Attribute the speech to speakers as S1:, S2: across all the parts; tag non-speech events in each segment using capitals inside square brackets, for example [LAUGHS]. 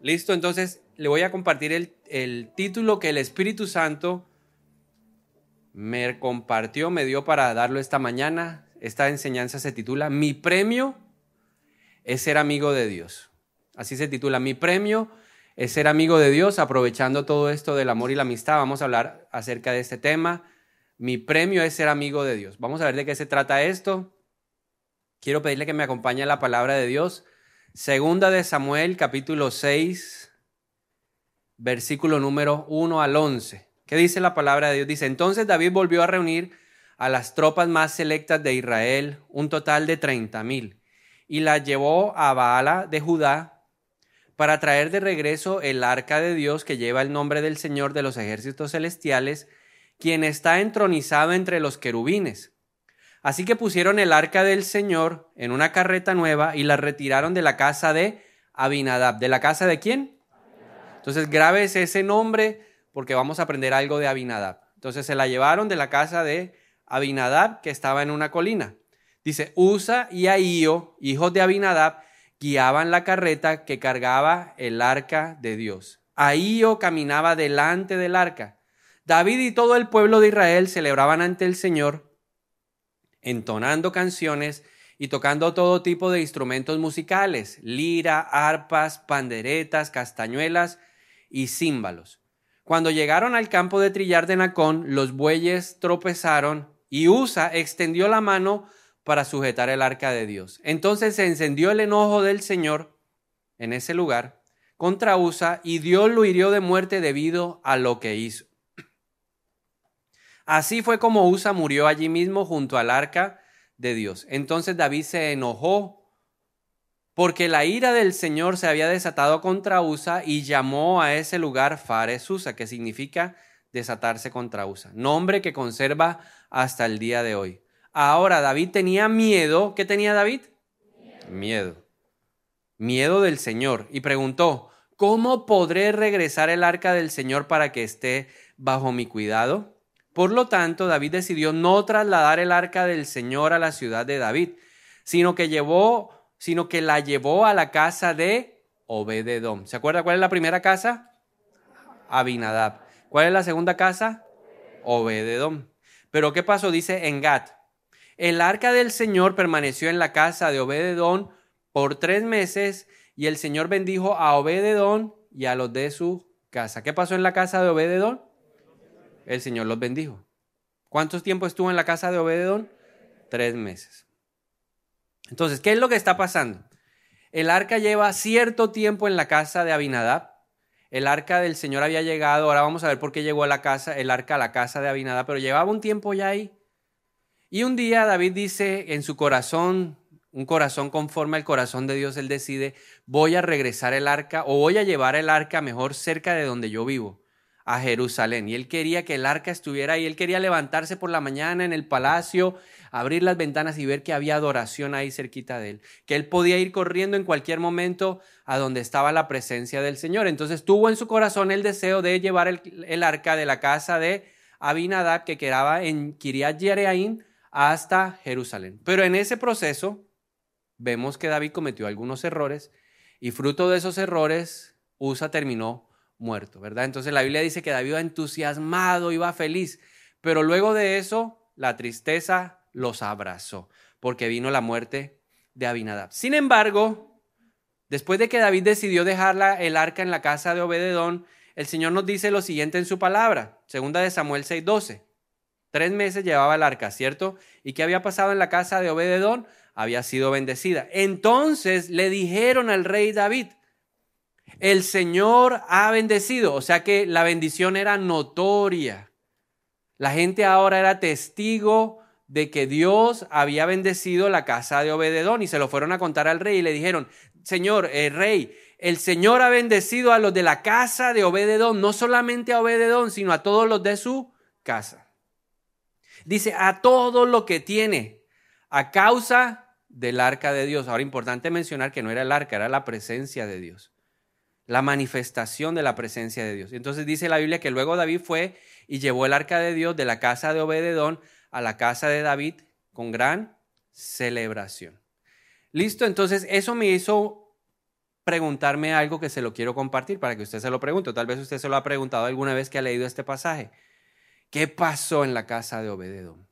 S1: Listo, entonces le voy a compartir el, el título que el Espíritu Santo me compartió, me dio para darlo esta mañana. Esta enseñanza se titula Mi premio es ser amigo de Dios. Así se titula, Mi premio es ser amigo de Dios, aprovechando todo esto del amor y la amistad. Vamos a hablar acerca de este tema. Mi premio es ser amigo de Dios. Vamos a ver de qué se trata esto. Quiero pedirle que me acompañe a la palabra de Dios. Segunda de Samuel, capítulo 6, versículo número 1 al 11. ¿Qué dice la palabra de Dios? Dice, entonces David volvió a reunir a las tropas más selectas de Israel, un total de treinta mil, y las llevó a Baala de Judá para traer de regreso el arca de Dios que lleva el nombre del Señor de los ejércitos celestiales, quien está entronizado entre los querubines. Así que pusieron el arca del Señor en una carreta nueva y la retiraron de la casa de Abinadab. ¿De la casa de quién? Entonces grabes ese nombre porque vamos a aprender algo de Abinadab. Entonces se la llevaron de la casa de Abinadab, que estaba en una colina. Dice, Usa y Ahío, hijos de Abinadab, guiaban la carreta que cargaba el arca de Dios. Ahío caminaba delante del arca. David y todo el pueblo de Israel celebraban ante el Señor, entonando canciones y tocando todo tipo de instrumentos musicales, lira, arpas, panderetas, castañuelas y címbalos. Cuando llegaron al campo de trillar de Nacón, los bueyes tropezaron y Usa extendió la mano para sujetar el arca de Dios. Entonces se encendió el enojo del Señor en ese lugar contra Usa y Dios lo hirió de muerte debido a lo que hizo. Así fue como Usa murió allí mismo junto al arca de Dios. Entonces David se enojó porque la ira del Señor se había desatado contra Usa y llamó a ese lugar Fares Usa, que significa desatarse contra Usa, nombre que conserva hasta el día de hoy. Ahora David tenía miedo, ¿qué tenía David? Miedo. Miedo del Señor y preguntó, ¿cómo podré regresar el arca del Señor para que esté bajo mi cuidado? Por lo tanto, David decidió no trasladar el arca del Señor a la ciudad de David, sino que llevó sino que la llevó a la casa de Obededom. ¿Se acuerda cuál es la primera casa? Abinadab. ¿Cuál es la segunda casa? Obededom. Pero ¿qué pasó? Dice en Gat. El arca del Señor permaneció en la casa de Obededón por tres meses y el Señor bendijo a Obededón y a los de su casa. ¿Qué pasó en la casa de Obededón? El Señor los bendijo. ¿Cuánto tiempo estuvo en la casa de Obededón? Tres meses. Entonces, ¿qué es lo que está pasando? El arca lleva cierto tiempo en la casa de Abinadab. El arca del Señor había llegado, ahora vamos a ver por qué llegó a la casa, el arca a la casa de Abinadab, pero llevaba un tiempo ya ahí. Y un día David dice en su corazón, un corazón conforme al corazón de Dios, él decide, voy a regresar el arca o voy a llevar el arca mejor cerca de donde yo vivo a Jerusalén. Y él quería que el arca estuviera ahí. Él quería levantarse por la mañana en el palacio, abrir las ventanas y ver que había adoración ahí cerquita de él. Que él podía ir corriendo en cualquier momento a donde estaba la presencia del Señor. Entonces tuvo en su corazón el deseo de llevar el, arca de la casa de Abinadab que quedaba en Kiriat Jereaim hasta Jerusalén. Pero en ese proceso vemos que David cometió algunos errores y fruto de esos errores Usa terminó muerto, ¿verdad? Entonces la Biblia dice que David iba entusiasmado, iba feliz, pero luego de eso la tristeza los abrazó, porque vino la muerte de Abinadab. Sin embargo, después de que David decidió dejar el arca en la casa de Obededón, el Señor nos dice lo siguiente en su palabra, segunda de Samuel 6:12. Tres meses llevaba el arca, ¿cierto? ¿Y qué había pasado en la casa de Obededón? Había sido bendecida. Entonces le dijeron al rey David, el Señor ha bendecido, o sea que la bendición era notoria. La gente ahora era testigo de que Dios había bendecido la casa de Obededón y se lo fueron a contar al rey y le dijeron, Señor, el rey, el Señor ha bendecido a los de la casa de Obededón, no solamente a Obededón, sino a todos los de su casa. Dice, a todo lo que tiene, a causa del arca de Dios. Ahora, importante mencionar que no era el arca, era la presencia de Dios la manifestación de la presencia de Dios. Entonces dice la Biblia que luego David fue y llevó el arca de Dios de la casa de Obededón a la casa de David con gran celebración. Listo, entonces eso me hizo preguntarme algo que se lo quiero compartir para que usted se lo pregunte. Tal vez usted se lo ha preguntado alguna vez que ha leído este pasaje. ¿Qué pasó en la casa de Obededón?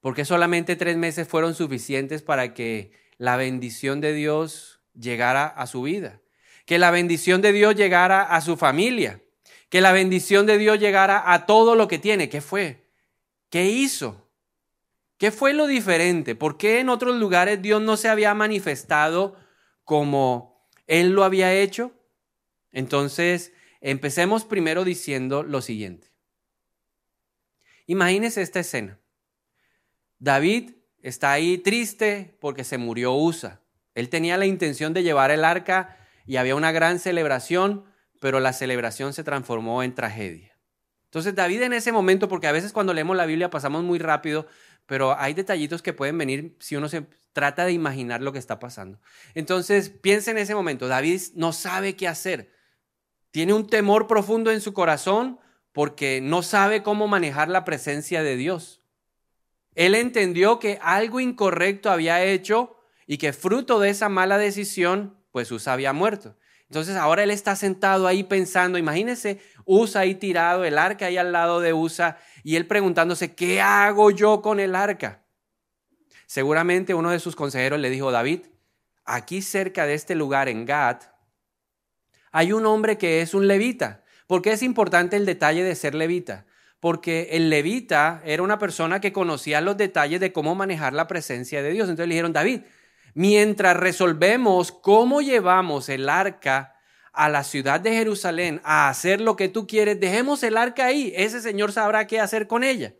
S1: ¿Por qué solamente tres meses fueron suficientes para que la bendición de Dios llegara a su vida? Que la bendición de Dios llegara a su familia. Que la bendición de Dios llegara a todo lo que tiene. ¿Qué fue? ¿Qué hizo? ¿Qué fue lo diferente? ¿Por qué en otros lugares Dios no se había manifestado como Él lo había hecho? Entonces, empecemos primero diciendo lo siguiente. Imagínese esta escena. David está ahí triste porque se murió Usa. Él tenía la intención de llevar el arca y había una gran celebración, pero la celebración se transformó en tragedia. Entonces David en ese momento, porque a veces cuando leemos la Biblia pasamos muy rápido, pero hay detallitos que pueden venir si uno se trata de imaginar lo que está pasando. Entonces piensa en ese momento, David no sabe qué hacer, tiene un temor profundo en su corazón porque no sabe cómo manejar la presencia de Dios. Él entendió que algo incorrecto había hecho y que fruto de esa mala decisión, pues Usa había muerto. Entonces ahora él está sentado ahí pensando, imagínese Usa ahí tirado, el arca ahí al lado de Usa, y él preguntándose, ¿qué hago yo con el arca? Seguramente uno de sus consejeros le dijo, David, aquí cerca de este lugar en Gad, hay un hombre que es un levita ¿Por qué es importante el detalle de ser levita? Porque el levita era una persona que conocía los detalles de cómo manejar la presencia de Dios. Entonces le dijeron, David, mientras resolvemos cómo llevamos el arca a la ciudad de Jerusalén a hacer lo que tú quieres, dejemos el arca ahí. Ese Señor sabrá qué hacer con ella.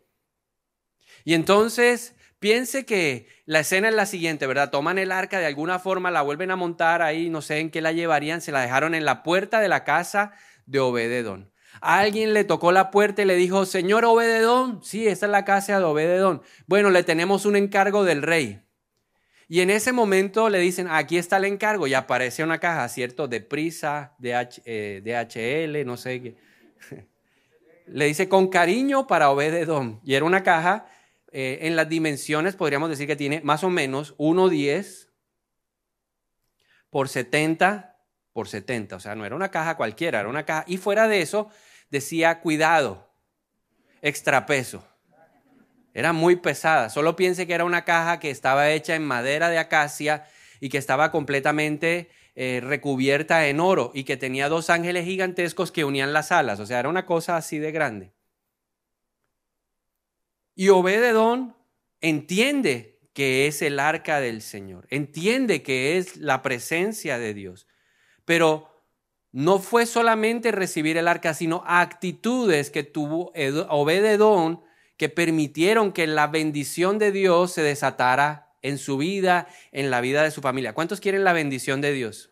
S1: Y entonces piense que la escena es la siguiente, ¿verdad? Toman el arca de alguna forma, la vuelven a montar ahí, no sé en qué la llevarían, se la dejaron en la puerta de la casa de Obededón. alguien le tocó la puerta y le dijo, Señor Obededón, sí, esa es la casa de Obededón. Bueno, le tenemos un encargo del rey. Y en ese momento le dicen, aquí está el encargo, y aparece una caja, ¿cierto? De prisa, de DHL, no sé qué. [LAUGHS] le dice, con cariño para Obededón. Y era una caja, eh, en las dimensiones podríamos decir que tiene más o menos 1,10 por 70 por 70. O sea, no era una caja cualquiera, era una caja. Y fuera de eso, decía cuidado, extrapeso. Era muy pesada. Solo piense que era una caja que estaba hecha en madera de acacia y que estaba completamente eh, recubierta en oro y que tenía dos ángeles gigantescos que unían las alas. O sea, era una cosa así de grande. Y Obededón entiende que es el arca del Señor, entiende que es la presencia de Dios. Pero no fue solamente recibir el arca, sino actitudes que tuvo Obededón que permitieron que la bendición de Dios se desatara en su vida, en la vida de su familia. ¿Cuántos quieren la bendición de Dios?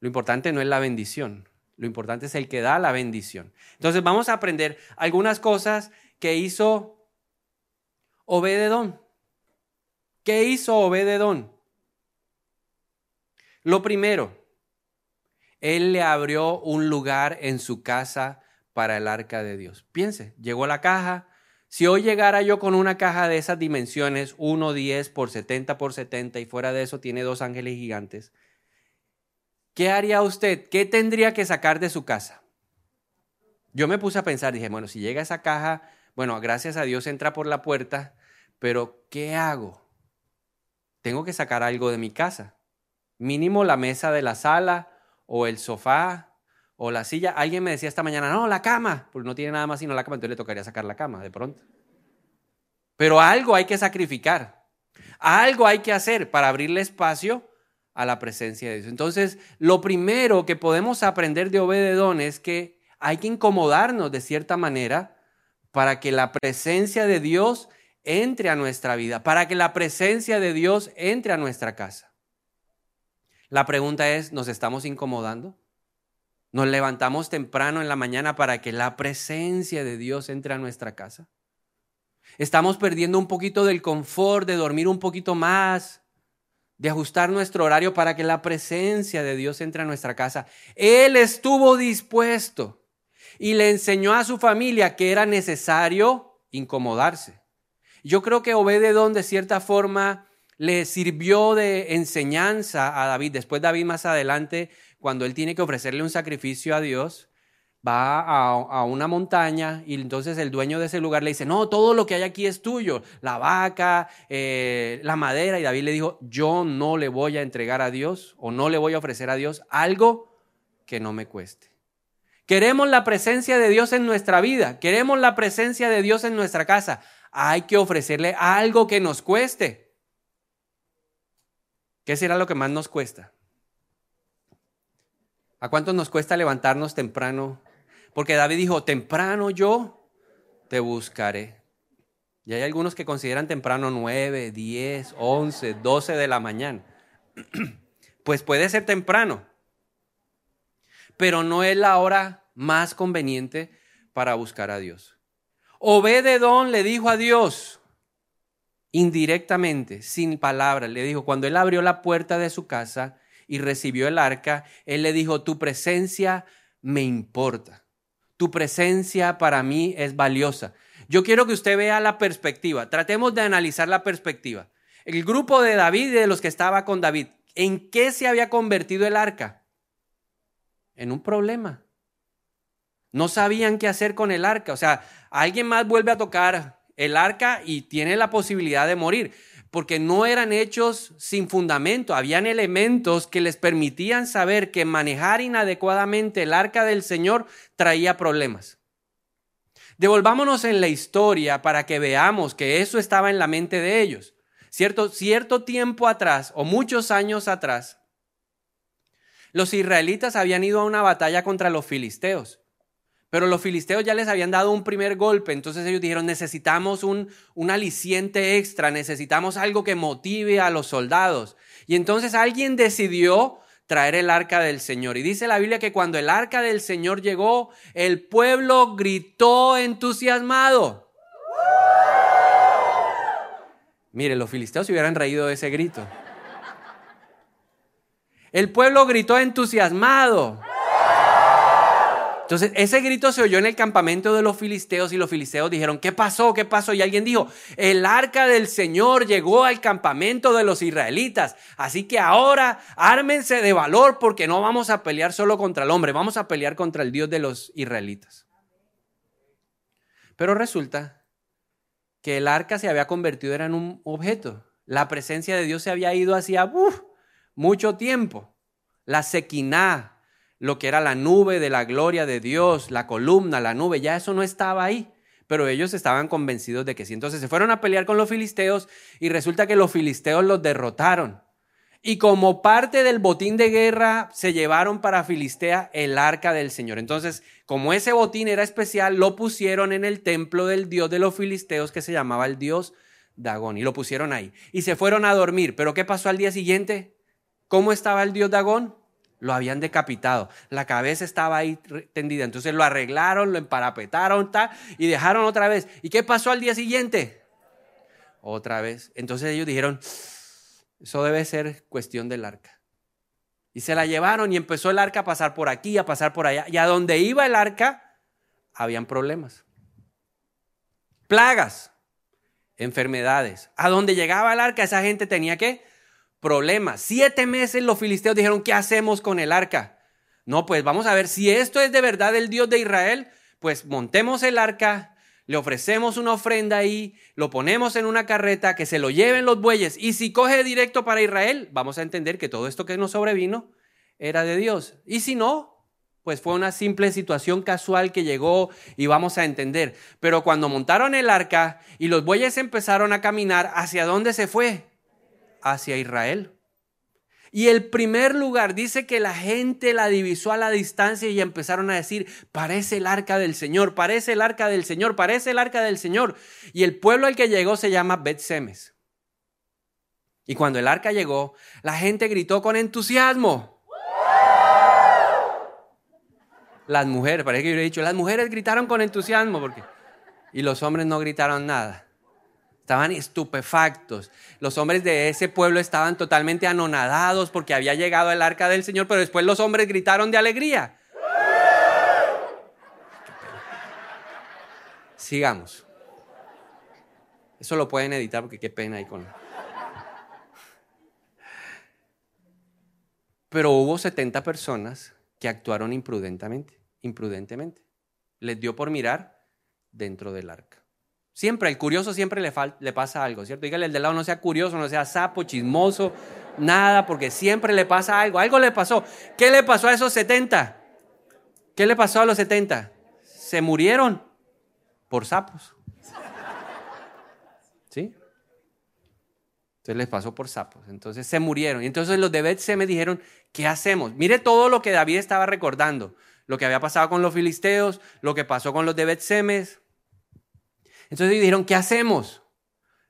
S1: Lo importante no es la bendición, lo importante es el que da la bendición. Entonces vamos a aprender algunas cosas que hizo Obededón. ¿Qué hizo Obededón? Lo primero, Él le abrió un lugar en su casa para el arca de Dios. Piense, llegó la caja. Si hoy llegara yo con una caja de esas dimensiones, 1, 10 por 70 por 70 y fuera de eso tiene dos ángeles gigantes, ¿qué haría usted? ¿Qué tendría que sacar de su casa? Yo me puse a pensar, dije, bueno, si llega esa caja, bueno, gracias a Dios entra por la puerta, pero ¿qué hago? Tengo que sacar algo de mi casa. Mínimo la mesa de la sala o el sofá o la silla. Alguien me decía esta mañana, no, la cama, porque no tiene nada más sino la cama, entonces le tocaría sacar la cama de pronto. Pero algo hay que sacrificar, algo hay que hacer para abrirle espacio a la presencia de Dios. Entonces, lo primero que podemos aprender de Obededón es que hay que incomodarnos de cierta manera para que la presencia de Dios entre a nuestra vida, para que la presencia de Dios entre a nuestra casa. La pregunta es, ¿nos estamos incomodando? ¿Nos levantamos temprano en la mañana para que la presencia de Dios entre a nuestra casa? ¿Estamos perdiendo un poquito del confort de dormir un poquito más, de ajustar nuestro horario para que la presencia de Dios entre a nuestra casa? Él estuvo dispuesto y le enseñó a su familia que era necesario incomodarse. Yo creo que Obededón de cierta forma le sirvió de enseñanza a David. Después David más adelante, cuando él tiene que ofrecerle un sacrificio a Dios, va a, una montaña y entonces el dueño de ese lugar le dice, no, todo lo que hay aquí es tuyo, la vaca, eh, la madera. Y David le dijo, yo no le voy a entregar a Dios o no le voy a ofrecer a Dios algo que no me cueste. Queremos la presencia de Dios en nuestra vida, queremos la presencia de Dios en nuestra casa. Hay que ofrecerle algo que nos cueste. ¿Qué será lo que más nos cuesta? ¿A cuánto nos cuesta levantarnos temprano? Porque David dijo, temprano yo te buscaré. Y hay algunos que consideran temprano 9, 10, 11, 12 de la mañana. [CLEARS THROAT] Pues puede ser temprano, pero no es la hora más conveniente para buscar a Dios. Obededón le dijo a Dios, indirectamente, sin palabras, le dijo, cuando él abrió la puerta de su casa y recibió el arca, él le dijo, tu presencia me importa, tu presencia para mí es valiosa. Yo quiero que usted vea la perspectiva, tratemos de analizar la perspectiva. El grupo de David y de los que estaba con David, ¿en qué se había convertido el arca? En un problema. No sabían qué hacer con el arca. O sea, alguien más vuelve a tocar el arca y tiene la posibilidad de morir, porque no eran hechos sin fundamento. Habían elementos que les permitían saber que manejar inadecuadamente el arca del Señor traía problemas. Devolvámonos en la historia para que veamos que eso estaba en la mente de ellos. Cierto, cierto tiempo atrás, o muchos años atrás, los israelitas habían ido a una batalla contra los filisteos. Pero los filisteos ya les habían dado un primer golpe, entonces ellos dijeron, necesitamos un, un aliciente extra, necesitamos algo que motive a los soldados. Y entonces alguien decidió traer el arca del Señor. Y dice la Biblia que cuando el arca del Señor llegó, el pueblo gritó entusiasmado. Mire, los filisteos se hubieran reído de ese grito. El pueblo gritó entusiasmado. Entonces, ese grito se oyó en el campamento de los filisteos y los filisteos dijeron, ¿qué pasó? ¿Qué pasó? Y alguien dijo, el arca del Señor llegó al campamento de los israelitas. Así que ahora ármense de valor porque no vamos a pelear solo contra el hombre, vamos a pelear contra el Dios de los israelitas. Pero resulta que el arca se había convertido en un objeto. La presencia de Dios se había ido hacía mucho tiempo. La sequiná, lo que era la nube de la gloria de Dios, la columna, la nube, ya eso no estaba ahí. Pero ellos estaban convencidos de que sí. Entonces se fueron a pelear con los filisteos y resulta que los filisteos los derrotaron. Y como parte del botín de guerra, se llevaron para Filistea el arca del Señor. Entonces, como ese botín era especial, lo pusieron en el templo del dios de los filisteos que se llamaba el dios Dagón. Y lo pusieron ahí. Y se fueron a dormir. Pero ¿qué pasó al día siguiente? ¿Cómo estaba el dios Dagón? Lo habían decapitado. La cabeza estaba ahí tendida. Entonces lo arreglaron, lo emparapetaron tal, y dejaron otra vez. ¿Y qué pasó al día siguiente? Otra vez. Entonces ellos dijeron, eso debe ser cuestión del arca. Y se la llevaron y empezó el arca a pasar por aquí, a pasar por allá. Y a donde iba el arca, habían problemas. Plagas, enfermedades. A donde llegaba el arca, esa gente tenía que problemas. Siete meses los filisteos dijeron, ¿qué hacemos con el arca? No, pues vamos a ver si esto es de verdad el Dios de Israel, pues montemos el arca, le ofrecemos una ofrenda ahí, lo ponemos en una carreta, que se lo lleven los bueyes, y si coge directo para Israel, vamos a entender que todo esto que nos sobrevino era de Dios. Y si no, pues fue una simple situación casual que llegó y vamos a entender. Pero cuando montaron el arca y los bueyes empezaron a caminar, ¿hacia dónde se fue? Hacia Israel. Y el primer lugar dice que la gente la divisó a la distancia y empezaron a decir, parece el arca del Señor, parece el arca del Señor, parece el arca del Señor. Y el pueblo al que llegó se llama Bet-Semes. Y cuando el arca llegó, la gente gritó con entusiasmo. Las mujeres, parece que yo he dicho, las mujeres gritaron con entusiasmo porque y los hombres no gritaron nada. Estaban estupefactos. Los hombres de ese pueblo estaban totalmente anonadados porque había llegado el arca del Señor, pero después los hombres gritaron de alegría. Sigamos. Eso lo pueden editar porque qué pena ahí con. Pero hubo 70 personas que actuaron imprudentemente, imprudentemente. Les dio por mirar dentro del arca. Siempre, el curioso siempre le, le pasa algo, ¿cierto? Dígale el de lado, no sea curioso, no sea sapo, chismoso, nada, porque siempre le pasa algo. Algo le pasó. ¿Qué le pasó a esos 70? ¿Qué le pasó a los 70? Se murieron por sapos. ¿Sí? Entonces les pasó por sapos. Entonces se murieron. Y entonces los de se me dijeron, ¿qué hacemos? Mire todo lo que David estaba recordando. Lo que había pasado con los filisteos, lo que pasó con los de Bet Semes. Entonces dijeron, ¿qué hacemos?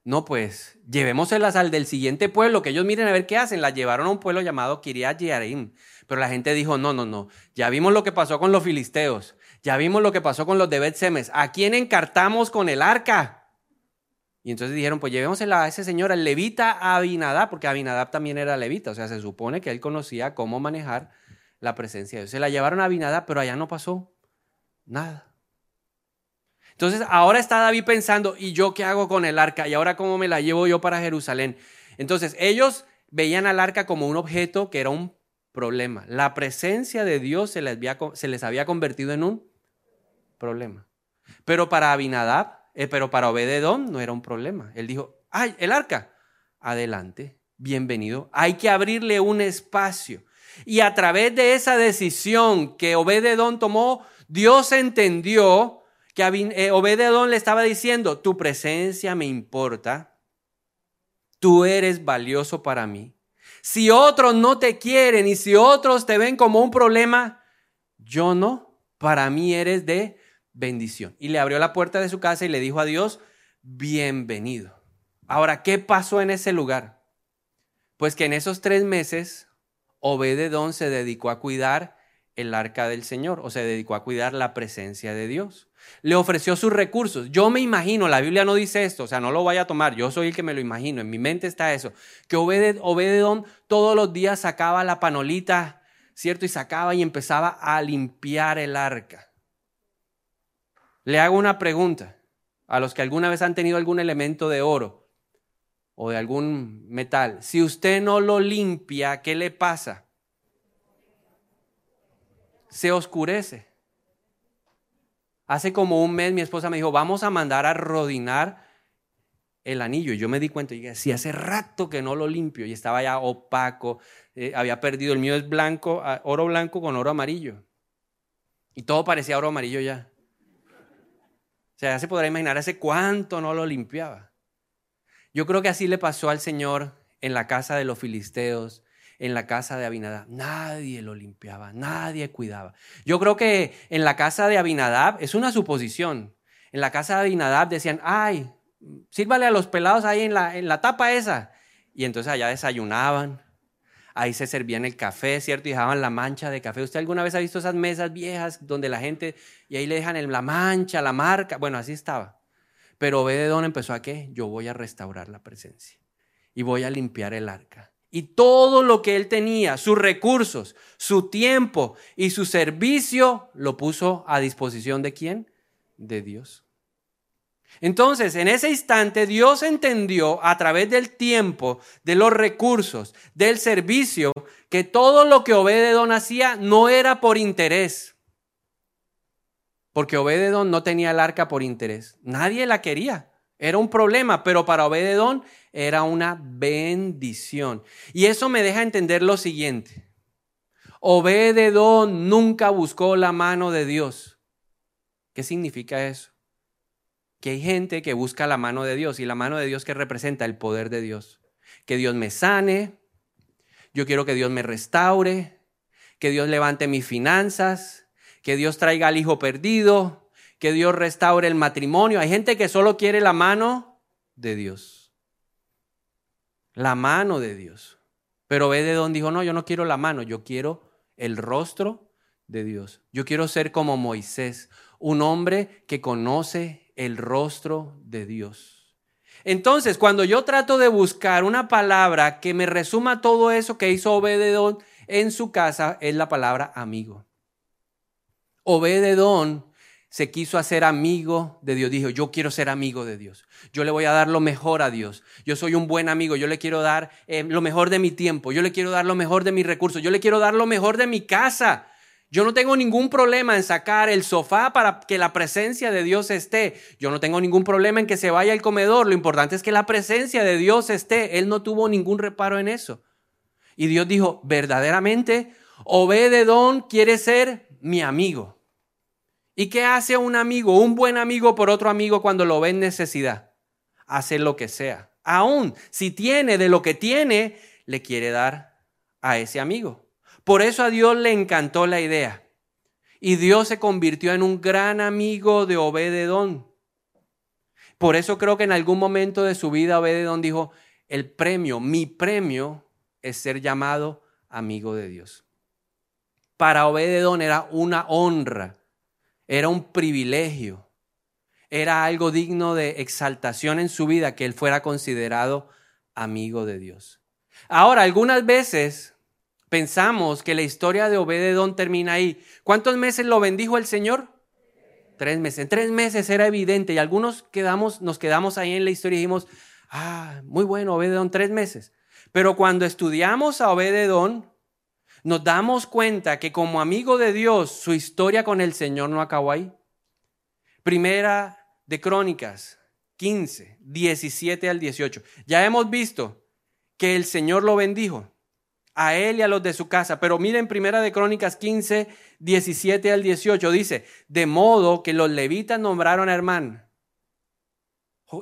S1: No, pues llevémoselas al del siguiente pueblo, que ellos miren a ver qué hacen. Las llevaron a un pueblo llamado Kiriat Yearim. Pero la gente dijo, no, no, no. Ya vimos lo que pasó con los filisteos. Ya vimos lo que pasó con los de Bet Semes. ¿A quién encartamos con el arca? Y entonces dijeron, pues llevémosela a ese señor, al levita Abinadab, porque Abinadab también era levita, o sea, se supone que él conocía cómo manejar la presencia de Dios. Se la llevaron a Abinadab, pero allá no pasó nada. Entonces ahora está David pensando, ¿y yo qué hago con el arca? ¿Y ahora cómo me la llevo yo para Jerusalén? Entonces ellos veían al arca como un objeto que era un problema. La presencia de Dios se les había, convertido en un problema. Pero para Abinadab eh, pero para Obededón no era un problema. Él dijo, ay, el arca, adelante, bienvenido. Hay que abrirle un espacio. Y a través de esa decisión que Obededón tomó, Dios entendió que eh, Obededón le estaba diciendo, tu presencia me importa, tú eres valioso para mí. Si otros no te quieren y si otros te ven como un problema, yo no, para mí eres de bendición. Y le abrió la puerta de su casa y le dijo a Dios, bienvenido. Ahora, ¿qué pasó en ese lugar? Pues que en esos tres meses, Obededón se dedicó a cuidar el arca del Señor, o se dedicó a cuidar la presencia de Dios. Le ofreció sus recursos. Yo me imagino, la Biblia no dice esto, o sea, no lo vaya a tomar, yo soy el que me lo imagino, en mi mente está eso, que Obededón todos los días sacaba la panolita, ¿cierto? Y sacaba y empezaba a limpiar el arca. Le hago una pregunta a los que alguna vez han tenido algún elemento de oro o de algún metal. Si usted no lo limpia, ¿qué le pasa? Se oscurece. Hace como un mes mi esposa me dijo, vamos a mandar a rodinar el anillo. Y yo me di cuenta, y dije, si hace rato que no lo limpio y estaba ya opaco, eh, había perdido, el mío es blanco, oro blanco con oro amarillo. Y todo parecía oro amarillo ya. O sea, ya se podrá imaginar hace cuánto no lo limpiaba. Yo creo que así le pasó al Señor en la casa de los filisteos, en la casa de Abinadab. Nadie lo limpiaba, nadie cuidaba. Yo creo que en la casa de Abinadab, es una suposición, en la casa de Abinadab decían, ay, sírvale a los pelados ahí en la, en la tapa esa. Y entonces allá desayunaban, ahí se servían el café, ¿cierto? Y dejaban la mancha de café. ¿Usted alguna vez ha visto esas mesas viejas donde la gente, y ahí le dejan la mancha, la marca? Bueno, así estaba. Pero Obededón empezó a qué? Yo voy a restaurar la presencia y voy a limpiar el arca. Y todo lo que él tenía, sus recursos, su tiempo y su servicio, lo puso a disposición de quién? De Dios. Entonces, en ese instante, Dios entendió a través del tiempo, de los recursos, del servicio, que todo lo que Obededón hacía no era por interés. Porque Obededón no tenía el arca por interés. Nadie la quería. Era un problema, pero para Obededón era una bendición. Y eso me deja entender lo siguiente. Obededón nunca buscó la mano de Dios. ¿Qué significa eso? que hay gente que busca la mano de Dios y la mano de Dios que representa el poder de Dios. Que Dios me sane, yo quiero que Dios me restaure, que Dios levante mis finanzas, que Dios traiga al hijo perdido, que Dios restaure el matrimonio. Hay gente que solo quiere la mano de Dios. La mano de Dios. Pero ve de dijo, no, yo no quiero la mano, yo quiero el rostro de Dios. Yo quiero ser como Moisés, un hombre que conoce el rostro de Dios. Entonces, cuando yo trato de buscar una palabra que me resuma todo eso que hizo Obededón en su casa, es la palabra amigo. Obededón se quiso hacer amigo de Dios. Dijo, yo quiero ser amigo de Dios. Yo le voy a dar lo mejor a Dios. Yo soy un buen amigo. Yo le quiero dar eh, lo mejor de mi tiempo. Yo le quiero dar lo mejor de mis recursos. Yo le quiero dar lo mejor de mi casa. Yo no tengo ningún problema en sacar el sofá para que la presencia de Dios esté. Yo no tengo ningún problema en que se vaya al comedor. Lo importante es que la presencia de Dios esté. Él no tuvo ningún reparo en eso. Y Dios dijo, verdaderamente, Obededón quiere ser mi amigo. ¿Y qué hace un amigo, un buen amigo por otro amigo cuando lo ve en necesidad? Hace lo que sea. Aún si tiene de lo que tiene, le quiere dar a ese amigo. Por eso a Dios le encantó la idea. Y Dios se convirtió en un gran amigo de Obededón. Por eso creo que en algún momento de su vida Obededón dijo, el premio, mi premio es ser llamado amigo de Dios. Para Obededón era una honra, era un privilegio, era algo digno de exaltación en su vida que él fuera considerado amigo de Dios. Ahora, algunas veces Pensamos que la historia de Obededón termina ahí. ¿Cuántos meses lo bendijo el Señor? Tres meses. En tres meses era evidente y algunos quedamos, nos quedamos ahí en la historia y dijimos, ah, muy bueno, Obededón, tres meses. Pero cuando estudiamos a Obededón, nos damos cuenta que como amigo de Dios, su historia con el Señor no acabó ahí. Primera de Crónicas 15, 17 al 18. Ya hemos visto que el Señor lo bendijo a él y a los de su casa. Pero miren Primera de Crónicas 15, 17 al 18, dice, de modo que los levitas nombraron a Hermán,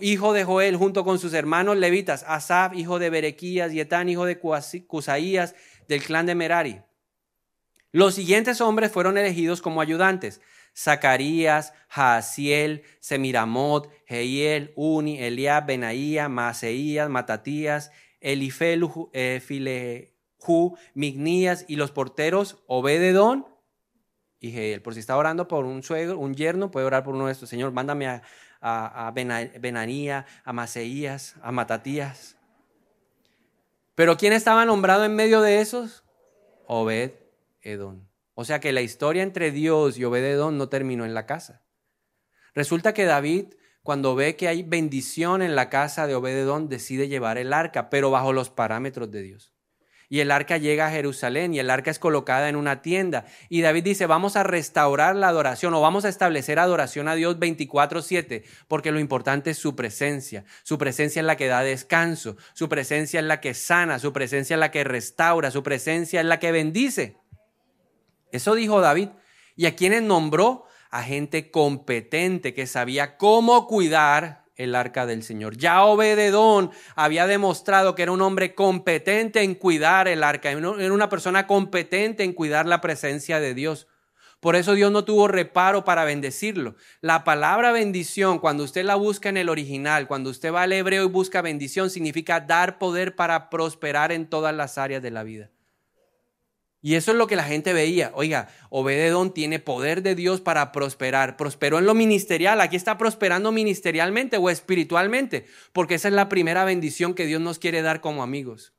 S1: hijo de Joel, junto con sus hermanos levitas, Asaf, hijo de Berequías, y Etán, hijo de Cusaías, del clan de Merari. Los siguientes hombres fueron elegidos como ayudantes. Zacarías, Jaasiel, Semiramot, Jehiel, Uni, Eliab, Benaía, Maseías, Matatías, Elifel, eh, Mignías y los porteros Obededón y Geel. Por si está orando por un suegro, un yerno, puede orar por uno de estos. Señor, mándame a, a, a a Maseías, a Matatías. Pero ¿quién estaba nombrado en medio de esos? Obed Edón. O sea que la historia entre Dios y Obededón no terminó en la casa. Resulta que David, cuando ve que hay bendición en la casa de Obededón, decide llevar el arca, pero bajo los parámetros de Dios. Y el arca llega a Jerusalén y el arca es colocada en una tienda. Y David dice, vamos a restaurar la adoración o vamos a establecer adoración a Dios 24/7, porque lo importante es su presencia. Su presencia es la que da descanso, su presencia es la que sana, su presencia es la que restaura, su presencia es la que bendice. Eso dijo David. ¿Y a quienes nombró? A gente competente que sabía cómo cuidar el arca del Señor. Ya Obededón había demostrado que era un hombre competente en cuidar el arca, era una persona competente en cuidar la presencia de Dios. Por eso Dios no tuvo reparo para bendecirlo. La palabra bendición, cuando usted la busca en el original, cuando usted va al hebreo y busca bendición, significa dar poder para prosperar en todas las áreas de la vida. Y eso es lo que la gente veía. Oiga, Obededón tiene poder de Dios para prosperar. Prosperó en lo ministerial. Aquí está prosperando ministerialmente o espiritualmente, porque esa es la primera bendición que Dios nos quiere dar como amigos.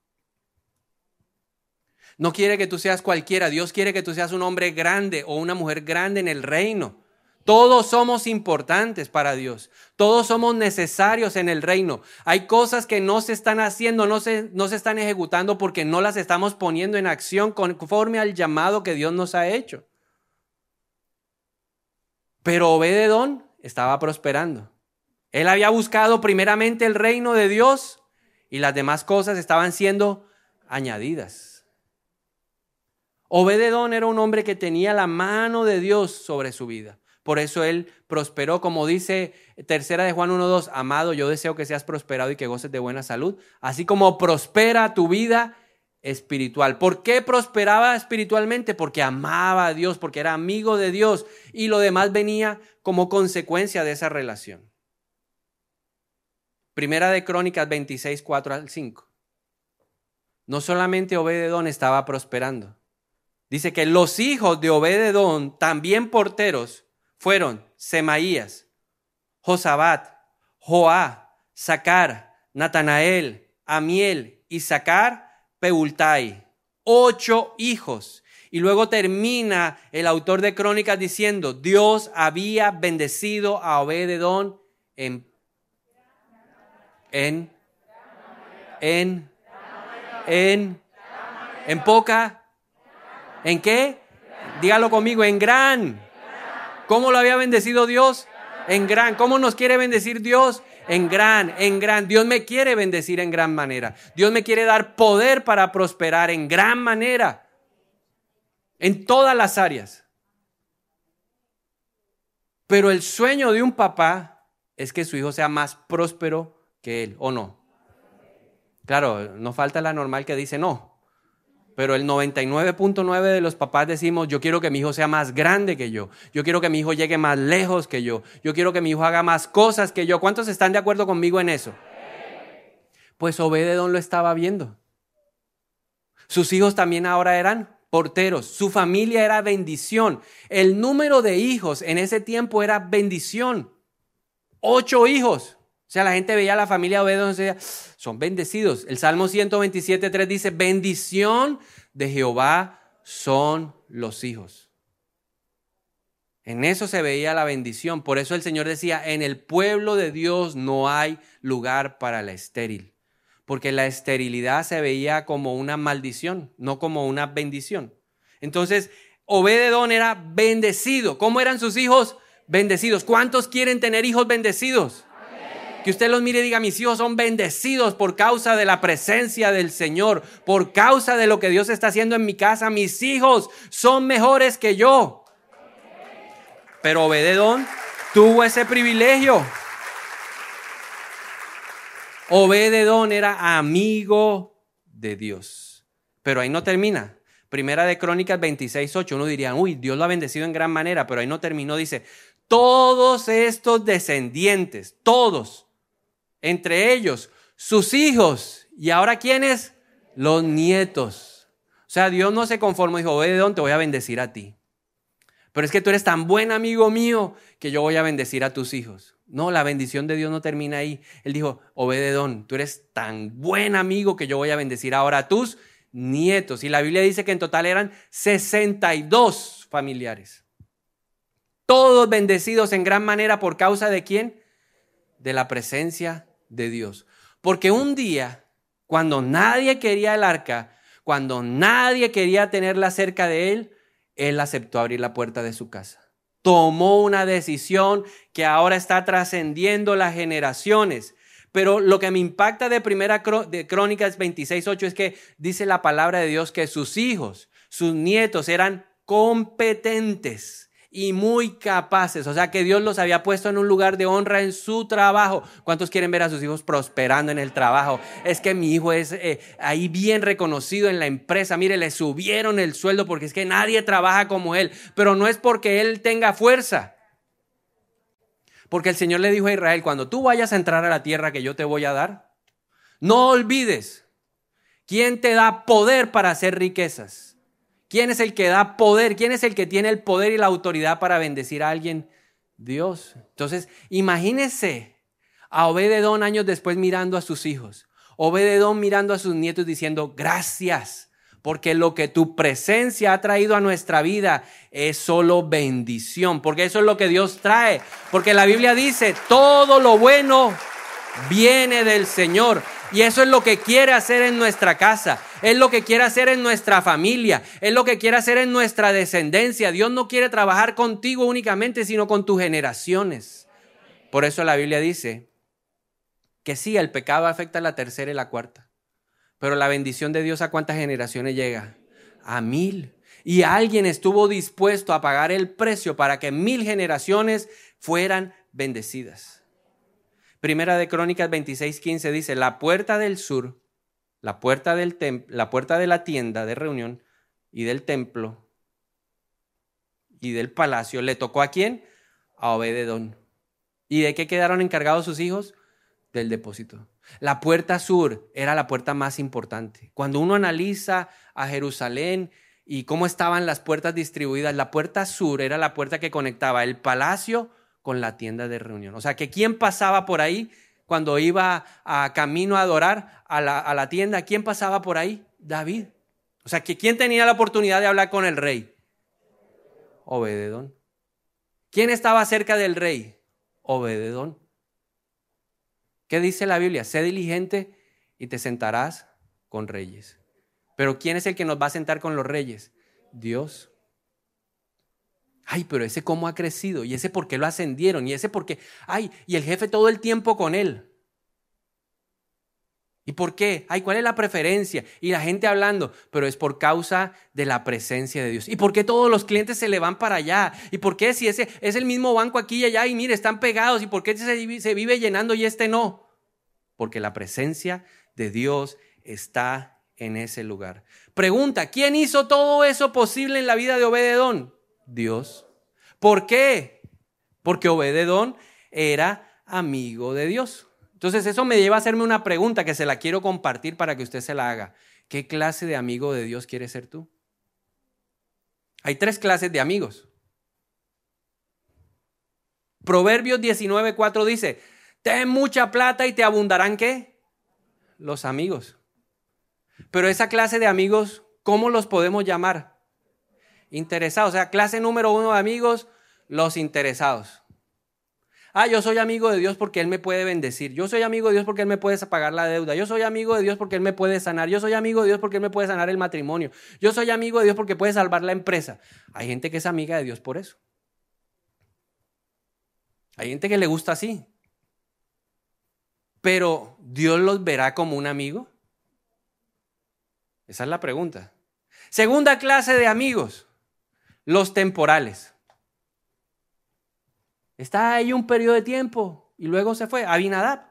S1: No quiere que tú seas cualquiera. Dios quiere que tú seas un hombre grande o una mujer grande en el reino. Todos somos importantes para Dios. Todos somos necesarios en el reino. Hay cosas que no se están haciendo, no se, no se están ejecutando porque no las estamos poniendo en acción conforme al llamado que Dios nos ha hecho. Pero Obededón estaba prosperando. Él había buscado primeramente el reino de Dios y las demás cosas estaban siendo añadidas. Obededón era un hombre que tenía la mano de Dios sobre su vida. Por eso él prosperó, como dice tercera de Juan 1.2, amado, yo deseo que seas prosperado y que goces de buena salud, así como prospera tu vida espiritual. ¿Por qué prosperaba espiritualmente? Porque amaba a Dios, porque era amigo de Dios y lo demás venía como consecuencia de esa relación. Primera de Crónicas 26, 4 al 5. No solamente Obededón estaba prosperando. Dice que los hijos de Obededón, también porteros, fueron Semaías, Josabat, Joá, Sacar, Natanael, Amiel, Isaacar, Peultai. Ocho hijos. Y luego termina el autor de Crónicas diciendo, Dios había bendecido a Obededón en, en, en, en, en poca, ¿en qué? Dígalo conmigo, en gran. ¿Cómo lo había bendecido Dios? En gran. ¿Cómo nos quiere bendecir Dios? En gran, en gran. Dios me quiere bendecir en gran manera. Dios me quiere dar poder para prosperar en gran manera en todas las áreas. Pero el sueño de un papá es que su hijo sea más próspero que él, ¿o no? Claro, no falta la normal que dice no. Pero el 99.9 de los papás decimos, yo quiero que mi hijo sea más grande que yo. Yo quiero que mi hijo llegue más lejos que yo. Yo quiero que mi hijo haga más cosas que yo. ¿Cuántos están de acuerdo conmigo en eso? Pues Obededón lo estaba viendo. Sus hijos también ahora eran porteros. Su familia era bendición. El número de hijos en ese tiempo era bendición. Ocho hijos. O sea, la gente veía a la familia y decía, son bendecidos. El Salmo 127, 3 dice, bendición de Jehová son los hijos. En eso se veía la bendición. Por eso el Señor decía, en el pueblo de Dios no hay lugar para la estéril porque la esterilidad se veía como una maldición, no como una bendición. Entonces, Obededón era bendecido. ¿Cómo eran sus hijos? Bendecidos. ¿Cuántos quieren tener hijos bendecidos? Que usted los mire y diga, mis hijos son bendecidos por causa de la presencia del Señor, por causa de lo que Dios está haciendo en mi casa. Mis hijos son mejores que yo. Pero Obededón tuvo ese privilegio. Obededón era amigo de Dios. Pero ahí no termina. Primera de Crónicas 26, 8. Uno diría, uy, Dios lo ha bendecido en gran manera, pero ahí no terminó. Dice, todos estos descendientes, todos, entre ellos, sus hijos, y ahora quiénes? Los nietos. O sea, Dios no se conformó, dijo, Obededón, te voy a bendecir a ti. Pero es que tú eres tan buen amigo mío que yo voy a bendecir a tus hijos. No, la bendición de Dios no termina ahí. Él dijo, Obededón, tú eres tan buen amigo que yo voy a bendecir ahora a tus nietos. Y la Biblia dice que en total eran 62 familiares. Todos bendecidos en gran manera por causa de quién? De la presencia de Dios. Porque un día, cuando nadie quería el arca, cuando nadie quería tenerla cerca de él, él aceptó abrir la puerta de su casa tomó una decisión que ahora está trascendiendo las generaciones. Pero lo que me impacta de Primera de Crónicas 26.8 es que dice la palabra de Dios que sus hijos, sus nietos eran competentes y muy capaces. O sea que Dios los había puesto en un lugar de honra en su trabajo. ¿Cuántos quieren ver a sus hijos prosperando en el trabajo? Es que mi hijo es eh, ahí bien reconocido en la empresa. Mire, le subieron el sueldo porque es que nadie trabaja como él. Pero no es porque él tenga fuerza. Porque el Señor le dijo a Israel, cuando tú vayas a entrar a la tierra que yo te voy a dar, no olvides quién te da poder para hacer riquezas ¿Quién es el que da poder? ¿Quién es el que tiene el poder y la autoridad para bendecir a alguien? Dios. Entonces, imagínese a Obededón años después mirando a sus hijos. Obededón mirando a sus nietos diciendo, gracias, porque lo que tu presencia ha traído a nuestra vida es solo bendición, porque eso es lo que Dios trae. Porque la Biblia dice, todo lo bueno viene del Señor. Y eso es lo que quiere hacer en nuestra casa, es lo que quiere hacer en nuestra familia, es lo que quiere hacer en nuestra descendencia. Dios no quiere trabajar contigo únicamente, sino con tus generaciones. Por eso la Biblia dice que sí, el pecado afecta a la tercera y la cuarta, pero la bendición de Dios a cuántas generaciones llega? A mil. Y alguien estuvo dispuesto a pagar el precio para que mil generaciones fueran bendecidas. Primera de Crónicas 26:15 dice, la puerta del sur, la puerta, del la puerta de la tienda de reunión y del templo y del palacio, ¿le tocó a quién? A Obededón. ¿Y de qué quedaron encargados sus hijos? Del depósito. La puerta sur era la puerta más importante. Cuando uno analiza a Jerusalén y cómo estaban las puertas distribuidas, la puerta sur era la puerta que conectaba el palacio con la tienda de reunión. O sea, que quién pasaba por ahí cuando iba a camino a adorar a la, tienda, ¿quién pasaba por ahí? David. O sea, que ¿quién tenía la oportunidad de hablar con el rey? Obededón. ¿Quién estaba cerca del rey? Obededón. ¿Qué dice la Biblia? Sé diligente y te sentarás con reyes. Pero ¿quién es el que nos va a sentar con los reyes? Dios. Ay, pero ese cómo ha crecido, y ese por qué lo ascendieron, y ese por qué, ay, y el jefe todo el tiempo con él. ¿Y por qué? Ay, ¿cuál es la preferencia? Y la gente hablando, pero es por causa de la presencia de Dios. ¿Y por qué todos los clientes se le van para allá? ¿Y por qué si ese es el mismo banco aquí y allá y mire, están pegados? ¿Y por qué se, se vive llenando y este no? Porque la presencia de Dios está en ese lugar. Pregunta, ¿quién hizo todo eso posible en la vida de Obededón? Dios. ¿Por qué? Porque Obededón era amigo de Dios. Entonces eso me lleva a hacerme una pregunta que se la quiero compartir para que usted se la haga. ¿Qué clase de amigo de Dios quieres ser tú? Hay tres clases de amigos. Proverbios 19:4 dice, ten mucha plata y te abundarán qué? Los amigos. Pero esa clase de amigos, ¿cómo los podemos llamar? Interesados. O sea, clase número uno de amigos, los interesados. Ah, yo soy amigo de Dios porque Él me puede bendecir. Yo soy amigo de Dios porque Él me puede pagar la deuda. Yo soy amigo de Dios porque Él me puede sanar. Yo soy amigo de Dios porque Él me puede sanar el matrimonio. Yo soy amigo de Dios porque puede salvar la empresa. Hay gente que es amiga de Dios por eso. Hay gente que le gusta así. Pero ¿Dios los verá como un amigo? Esa es la pregunta. Segunda clase de amigos, los temporales. Está ahí un periodo de tiempo y luego se fue. Abinadab.